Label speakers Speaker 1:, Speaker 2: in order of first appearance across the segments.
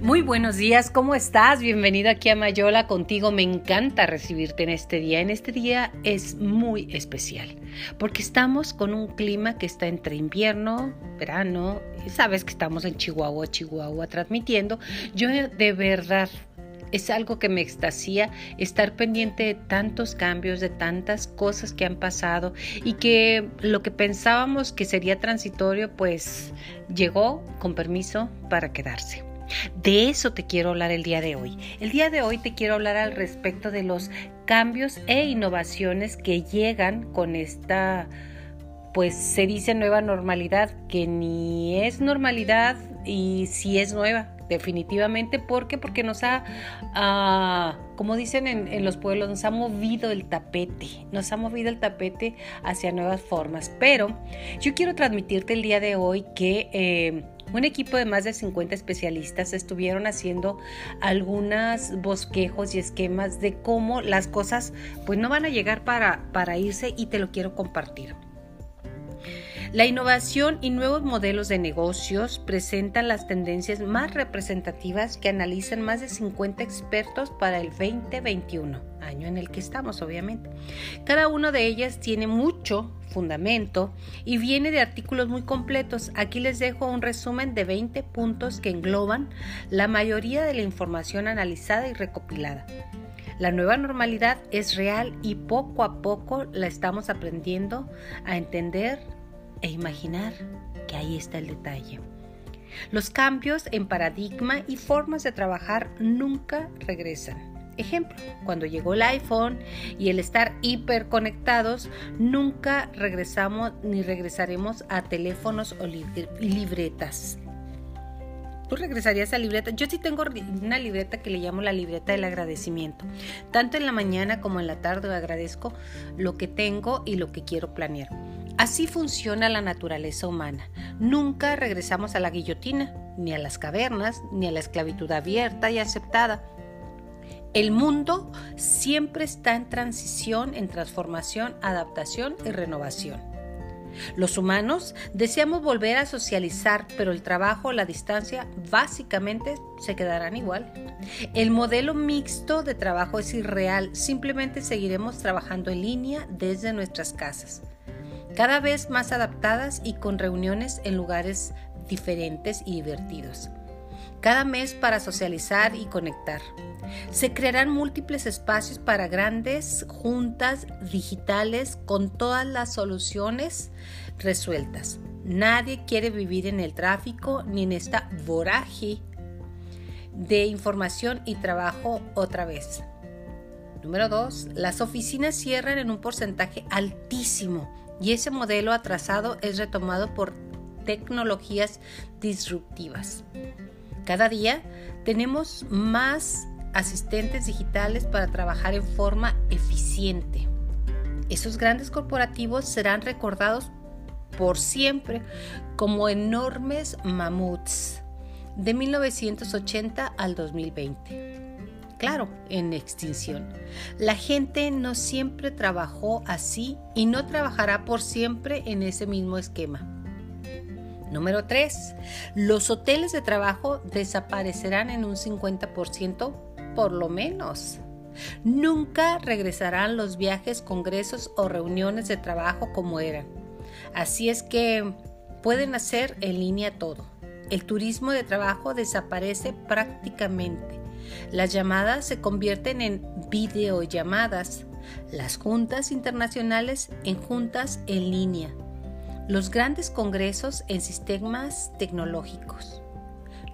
Speaker 1: Muy buenos días, ¿cómo estás? Bienvenido aquí a Mayola contigo. Me encanta recibirte en este día. En este día es muy especial porque estamos con un clima que está entre invierno, verano, sabes que estamos en Chihuahua, Chihuahua transmitiendo. Yo de verdad es algo que me extasía estar pendiente de tantos cambios, de tantas cosas que han pasado y que lo que pensábamos que sería transitorio, pues llegó con permiso para quedarse. De eso te quiero hablar el día de hoy. El día de hoy te quiero hablar al respecto de los cambios e innovaciones que llegan con esta, pues se dice nueva normalidad, que ni es normalidad y si es nueva, definitivamente. ¿Por qué? Porque nos ha, ah, como dicen en, los pueblos, nos ha movido el tapete, nos ha movido el tapete hacia nuevas formas. Pero yo quiero transmitirte el día de hoy que eh, un equipo de más de 50 especialistas estuvieron haciendo algunos bosquejos y esquemas de cómo las cosas pues no van a llegar para, para irse y te lo quiero compartir. La innovación y nuevos modelos de negocios presentan las tendencias más representativas que analizan más de 50 expertos para el 2021, año en el que estamos obviamente. Cada una de ellas tiene mucho fundamento y viene de artículos muy completos. Aquí les dejo un resumen de 20 puntos que engloban la mayoría de la información analizada y recopilada. La nueva normalidad es real y poco a poco la estamos aprendiendo a entender e imaginar que ahí está el detalle. Los cambios en paradigma y formas de trabajar nunca regresan. Ejemplo, cuando llegó el iPhone y el estar hiperconectados, nunca regresamos ni regresaremos a teléfonos o libretas. ¿Tú regresarías a libreta? Yo sí tengo una libreta que le llamo la libreta del agradecimiento. Tanto en la mañana como en la tarde agradezco lo que tengo y lo que quiero planear. Así funciona la naturaleza humana. Nunca regresamos a la guillotina, ni a las cavernas, ni a la esclavitud abierta y aceptada. El mundo siempre está en transición, en transformación, adaptación y renovación. Los humanos deseamos volver a socializar, pero el trabajo, la distancia, básicamente se quedarán igual. El modelo mixto de trabajo es irreal, simplemente seguiremos trabajando en línea desde nuestras casas, cada vez más adaptadas y con reuniones en lugares diferentes y divertidos cada mes para socializar y conectar. Se crearán múltiples espacios para grandes juntas digitales con todas las soluciones resueltas. Nadie quiere vivir en el tráfico ni en esta voraje de información y trabajo otra vez. Número 2. Las oficinas cierran en un porcentaje altísimo y ese modelo atrasado es retomado por tecnologías disruptivas. Cada día tenemos más asistentes digitales para trabajar en forma eficiente. Esos grandes corporativos serán recordados por siempre como enormes mamuts de 1980 al 2020. Claro, en extinción. La gente no siempre trabajó así y no trabajará por siempre en ese mismo esquema. Número 3. Los hoteles de trabajo desaparecerán en un 50% por lo menos. Nunca regresarán los viajes, congresos o reuniones de trabajo como eran. Así es que pueden hacer en línea todo. El turismo de trabajo desaparece prácticamente. Las llamadas se convierten en videollamadas. Las juntas internacionales en juntas en línea los grandes congresos en sistemas tecnológicos,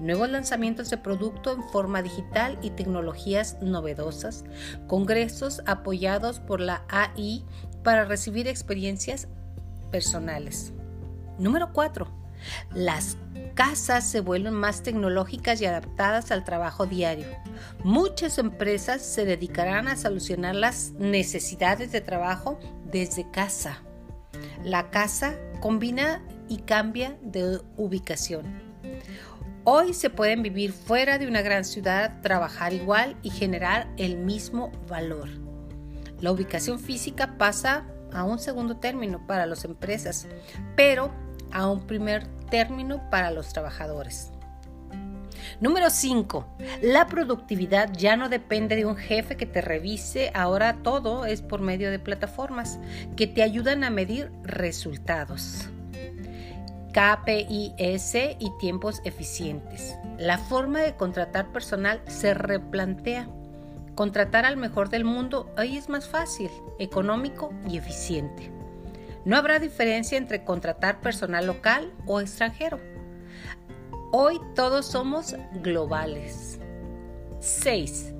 Speaker 1: nuevos lanzamientos de producto en forma digital y tecnologías novedosas, congresos apoyados por la AI para recibir experiencias personales. Número 4. Las casas se vuelven más tecnológicas y adaptadas al trabajo diario. Muchas empresas se dedicarán a solucionar las necesidades de trabajo desde casa. La casa combina y cambia de ubicación. Hoy se pueden vivir fuera de una gran ciudad, trabajar igual y generar el mismo valor. La ubicación física pasa a un segundo término para las empresas, pero a un primer término para los trabajadores. Número 5. La productividad ya no depende de un jefe que te revise, ahora todo es por medio de plataformas que te ayudan a medir resultados. KPIS y tiempos eficientes. La forma de contratar personal se replantea. Contratar al mejor del mundo ahí es más fácil, económico y eficiente. No habrá diferencia entre contratar personal local o extranjero. Hoy todos somos globales. 6.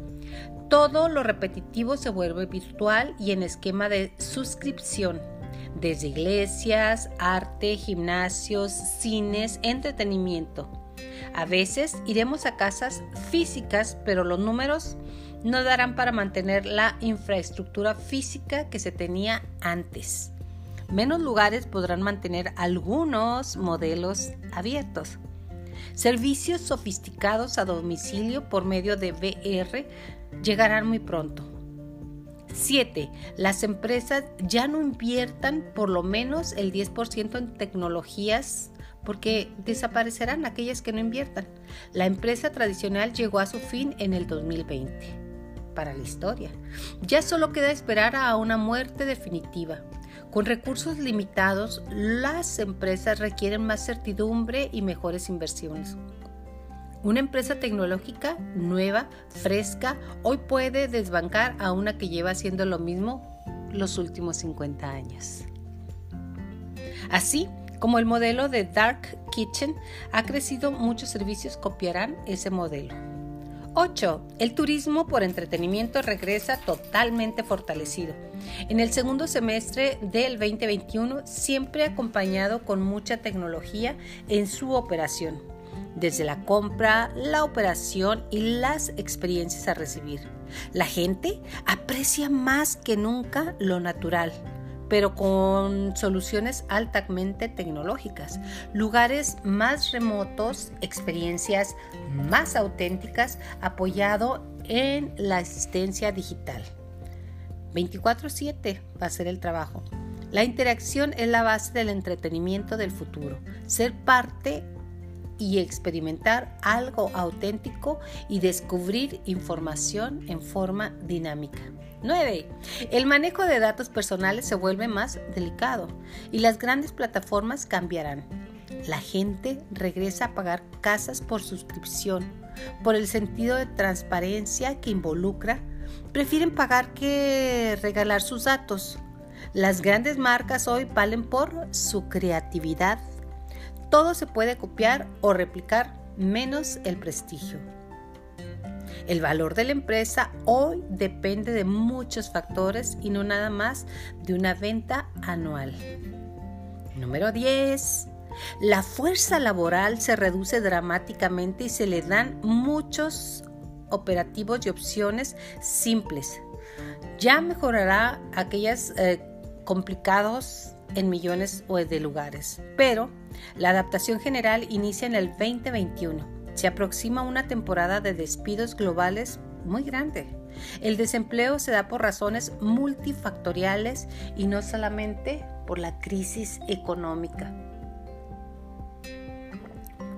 Speaker 1: Todo lo repetitivo se vuelve virtual y en esquema de suscripción, desde iglesias, arte, gimnasios, cines, entretenimiento. A veces iremos a casas físicas, pero los números no darán para mantener la infraestructura física que se tenía antes. Menos lugares podrán mantener algunos modelos abiertos. Servicios sofisticados a domicilio por medio de VR llegarán muy pronto. 7. Las empresas ya no inviertan por lo menos el 10% en tecnologías porque desaparecerán aquellas que no inviertan. La empresa tradicional llegó a su fin en el 2020 para la historia. Ya solo queda esperar a una muerte definitiva. Con recursos limitados, las empresas requieren más certidumbre y mejores inversiones. Una empresa tecnológica nueva, fresca, hoy puede desbancar a una que lleva haciendo lo mismo los últimos 50 años. Así como el modelo de Dark Kitchen ha crecido, muchos servicios copiarán ese modelo. 8. El turismo por entretenimiento regresa totalmente fortalecido. En el segundo semestre del 2021, siempre acompañado con mucha tecnología en su operación, desde la compra, la operación y las experiencias a recibir. La gente aprecia más que nunca lo natural, pero con soluciones altamente tecnológicas, lugares más remotos, experiencias más auténticas, apoyado en la asistencia digital. 24/7 va a ser el trabajo. La interacción es la base del entretenimiento del futuro. Ser parte y experimentar algo auténtico y descubrir información en forma dinámica. 9. El manejo de datos personales se vuelve más delicado y las grandes plataformas cambiarán. La gente regresa a pagar casas por suscripción, por el sentido de transparencia que involucra. Prefieren pagar que regalar sus datos. Las grandes marcas hoy valen por su creatividad. Todo se puede copiar o replicar menos el prestigio. El valor de la empresa hoy depende de muchos factores y no nada más de una venta anual. Número 10. La fuerza laboral se reduce dramáticamente y se le dan muchos operativos y opciones simples. Ya mejorará aquellas eh, complicados en millones de lugares, pero la adaptación general inicia en el 2021 se aproxima una temporada de despidos globales muy grande. El desempleo se da por razones multifactoriales y no solamente por la crisis económica.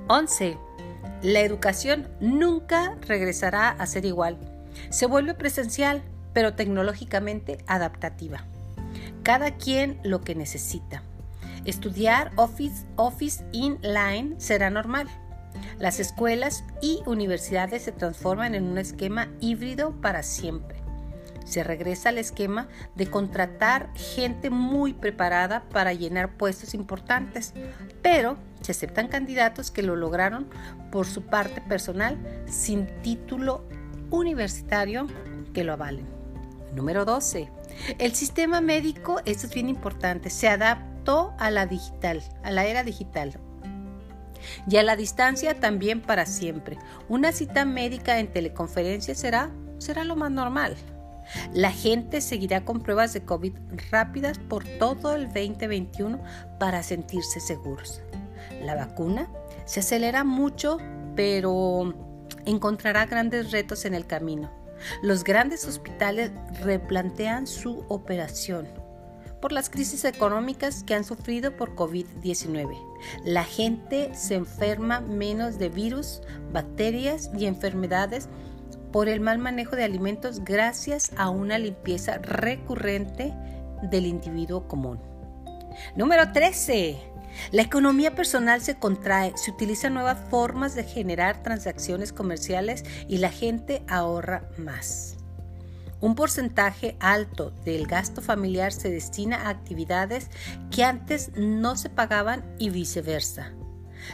Speaker 1: 11. La educación nunca regresará a ser igual. Se vuelve presencial, pero tecnológicamente adaptativa. Cada quien lo que necesita. Estudiar Office, Office Inline será normal las escuelas y universidades se transforman en un esquema híbrido para siempre. Se regresa al esquema de contratar gente muy preparada para llenar puestos importantes, pero se aceptan candidatos que lo lograron por su parte personal sin título universitario que lo avalen. Número 12. El sistema médico, esto es bien importante, se adaptó a la digital, a la era digital. Y a la distancia también para siempre. Una cita médica en teleconferencia será, será lo más normal. La gente seguirá con pruebas de COVID rápidas por todo el 2021 para sentirse seguros. La vacuna se acelera mucho, pero encontrará grandes retos en el camino. Los grandes hospitales replantean su operación por las crisis económicas que han sufrido por COVID-19 La gente se enferma menos de virus, bacterias y enfermedades por el mal manejo de alimentos gracias a una limpieza recurrente del individuo común. Número 13. La economía personal se contrae, se utilizan nuevas formas de generar transacciones comerciales y la gente ahorra más. Un porcentaje alto del gasto familiar se destina a actividades que antes no se pagaban y viceversa.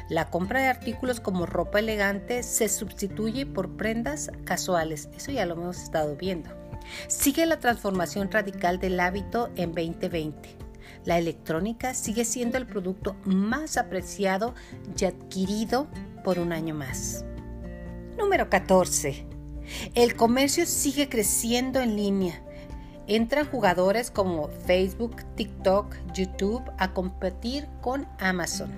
Speaker 1: La compra de artículos como ropa elegante se sustituye por prendas casuales. Eso ya lo hemos estado viendo. Sigue la transformación radical del hábito en 2020. La electrónica sigue siendo el producto más apreciado y adquirido por un año más. Número 14. El comercio sigue creciendo en línea. Entran jugadores como Facebook, TikTok, YouTube a competir con Amazon.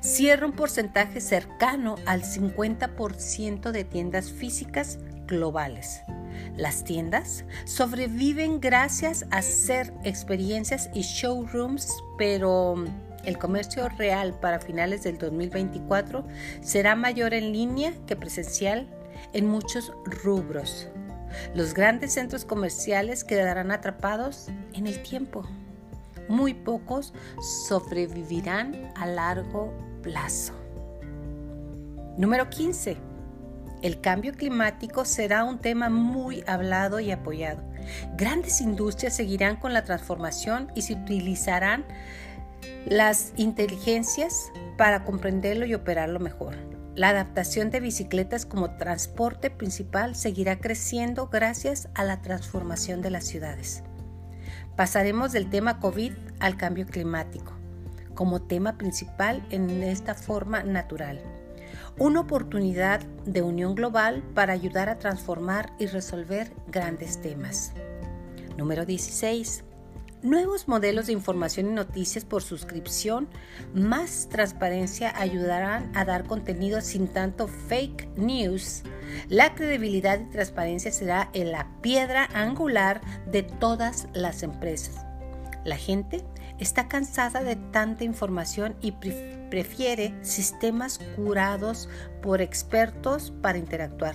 Speaker 1: Cierra un porcentaje cercano al 50% de tiendas físicas globales. Las tiendas sobreviven gracias a hacer experiencias y showrooms, pero el comercio real para finales del 2024 será mayor en línea que presencial en muchos rubros. Los grandes centros comerciales quedarán atrapados en el tiempo. Muy pocos sobrevivirán a largo plazo. Número 15. El cambio climático será un tema muy hablado y apoyado. Grandes industrias seguirán con la transformación y se utilizarán las inteligencias para comprenderlo y operarlo mejor. La adaptación de bicicletas como transporte principal seguirá creciendo gracias a la transformación de las ciudades. Pasaremos del tema COVID al cambio climático como tema principal en esta forma natural. Una oportunidad de unión global para ayudar a transformar y resolver grandes temas. Número 16. Nuevos modelos de información y noticias por suscripción, más transparencia ayudarán a dar contenido sin tanto fake news. La credibilidad y transparencia será en la piedra angular de todas las empresas. La gente está cansada de tanta información y prefiere sistemas curados por expertos para interactuar.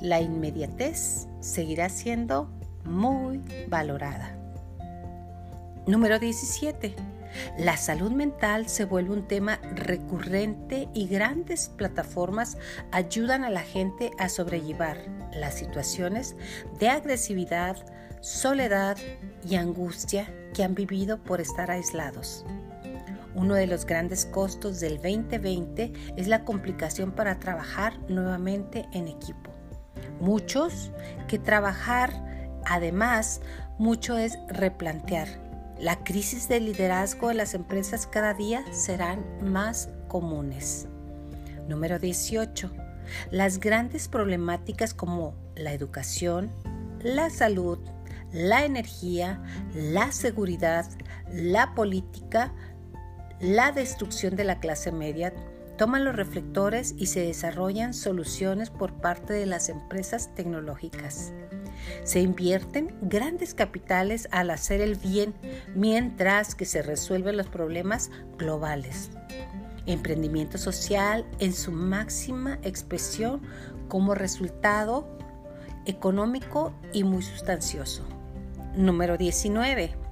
Speaker 1: La inmediatez seguirá siendo muy valorada. Número 17. La salud mental se vuelve un tema recurrente y grandes plataformas ayudan a la gente a sobrellevar las situaciones de agresividad, soledad y angustia que han vivido por estar aislados. Uno de los grandes costos del 2020 es la complicación para trabajar nuevamente en equipo. Muchos que trabajar, además, mucho es replantear la crisis de liderazgo de las empresas cada día serán más comunes. Número 18. Las grandes problemáticas como la educación, la salud, la energía, la seguridad, la política, la destrucción de la clase media, toman los reflectores y se desarrollan soluciones por parte de las empresas tecnológicas. Se invierten grandes capitales al hacer el bien mientras que se resuelven los problemas globales. Emprendimiento social en su máxima expresión como resultado económico y muy sustancioso. Número 19.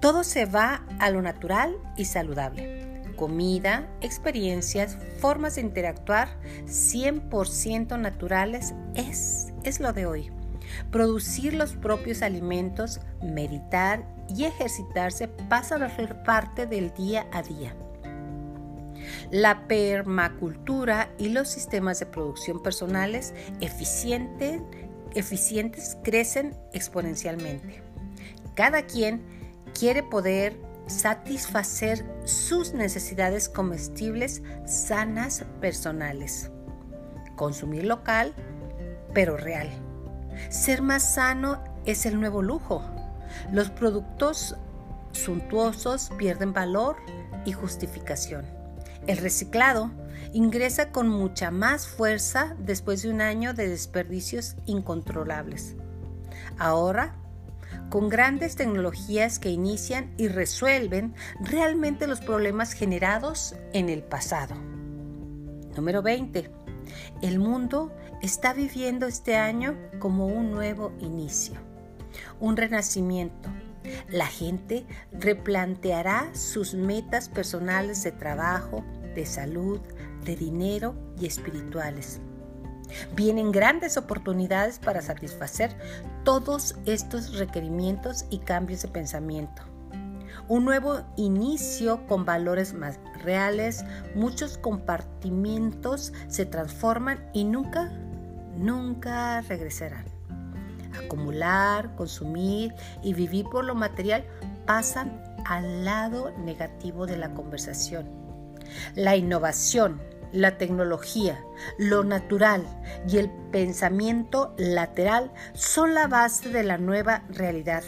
Speaker 1: Todo se va a lo natural y saludable. Comida, experiencias, formas de interactuar 100% naturales es, es lo de hoy producir los propios alimentos, meditar y ejercitarse pasan a ser parte del día a día. La permacultura y los sistemas de producción personales eficientes crecen exponencialmente. Cada quien quiere poder satisfacer sus necesidades comestibles sanas personales. Consumir local, pero real ser más sano es el nuevo lujo. Los productos suntuosos pierden valor y justificación. El reciclado ingresa con mucha más fuerza después de un año de desperdicios incontrolables. Ahora, con grandes tecnologías que inician y resuelven realmente los problemas generados en el pasado. Número 20. El mundo está viviendo este año como un nuevo inicio, un renacimiento. La gente replanteará sus metas personales de trabajo, de salud, de dinero y espirituales. Vienen grandes oportunidades para satisfacer todos estos requerimientos y cambios de pensamiento. Un nuevo inicio con valores más reales, muchos compartimientos se transforman y nunca, nunca regresarán. Acumular, consumir y vivir por lo material pasan al lado negativo de la conversación. La innovación, la tecnología, lo natural y el pensamiento lateral son la base de la nueva realidad.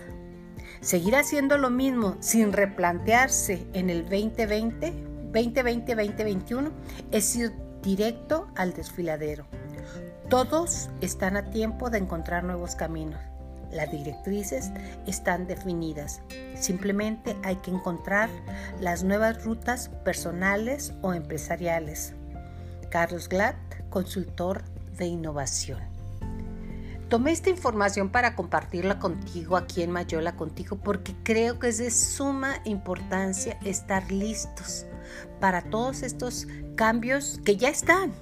Speaker 1: Seguir haciendo lo mismo sin replantearse en el 2020, 2020-2021 es ir directo al desfiladero. Todos están a tiempo de encontrar nuevos caminos. Las directrices están definidas. Simplemente hay que encontrar las nuevas rutas personales o empresariales. Carlos Glatt, consultor de innovación. Tomé esta información para compartirla contigo aquí en Mayola contigo porque creo que es de suma importancia estar listos para todos estos cambios que ya están,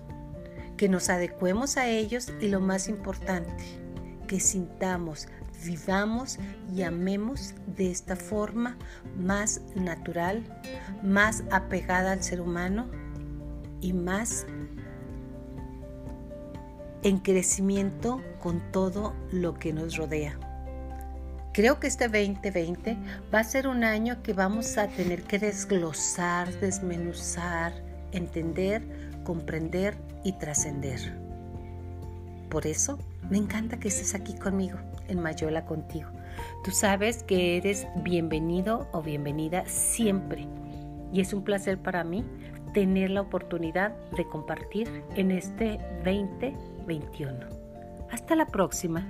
Speaker 1: que nos adecuemos a ellos y lo más importante, que sintamos, vivamos y amemos de esta forma más natural, más apegada al ser humano y más en crecimiento con todo lo que nos rodea. Creo que este 2020 va a ser un año que vamos a tener que desglosar, desmenuzar, entender, comprender y trascender. Por eso me encanta que estés aquí conmigo, en Mayola contigo. Tú sabes que eres bienvenido o bienvenida siempre. Y es un placer para mí tener la oportunidad de compartir en este 2021. Hasta la próxima.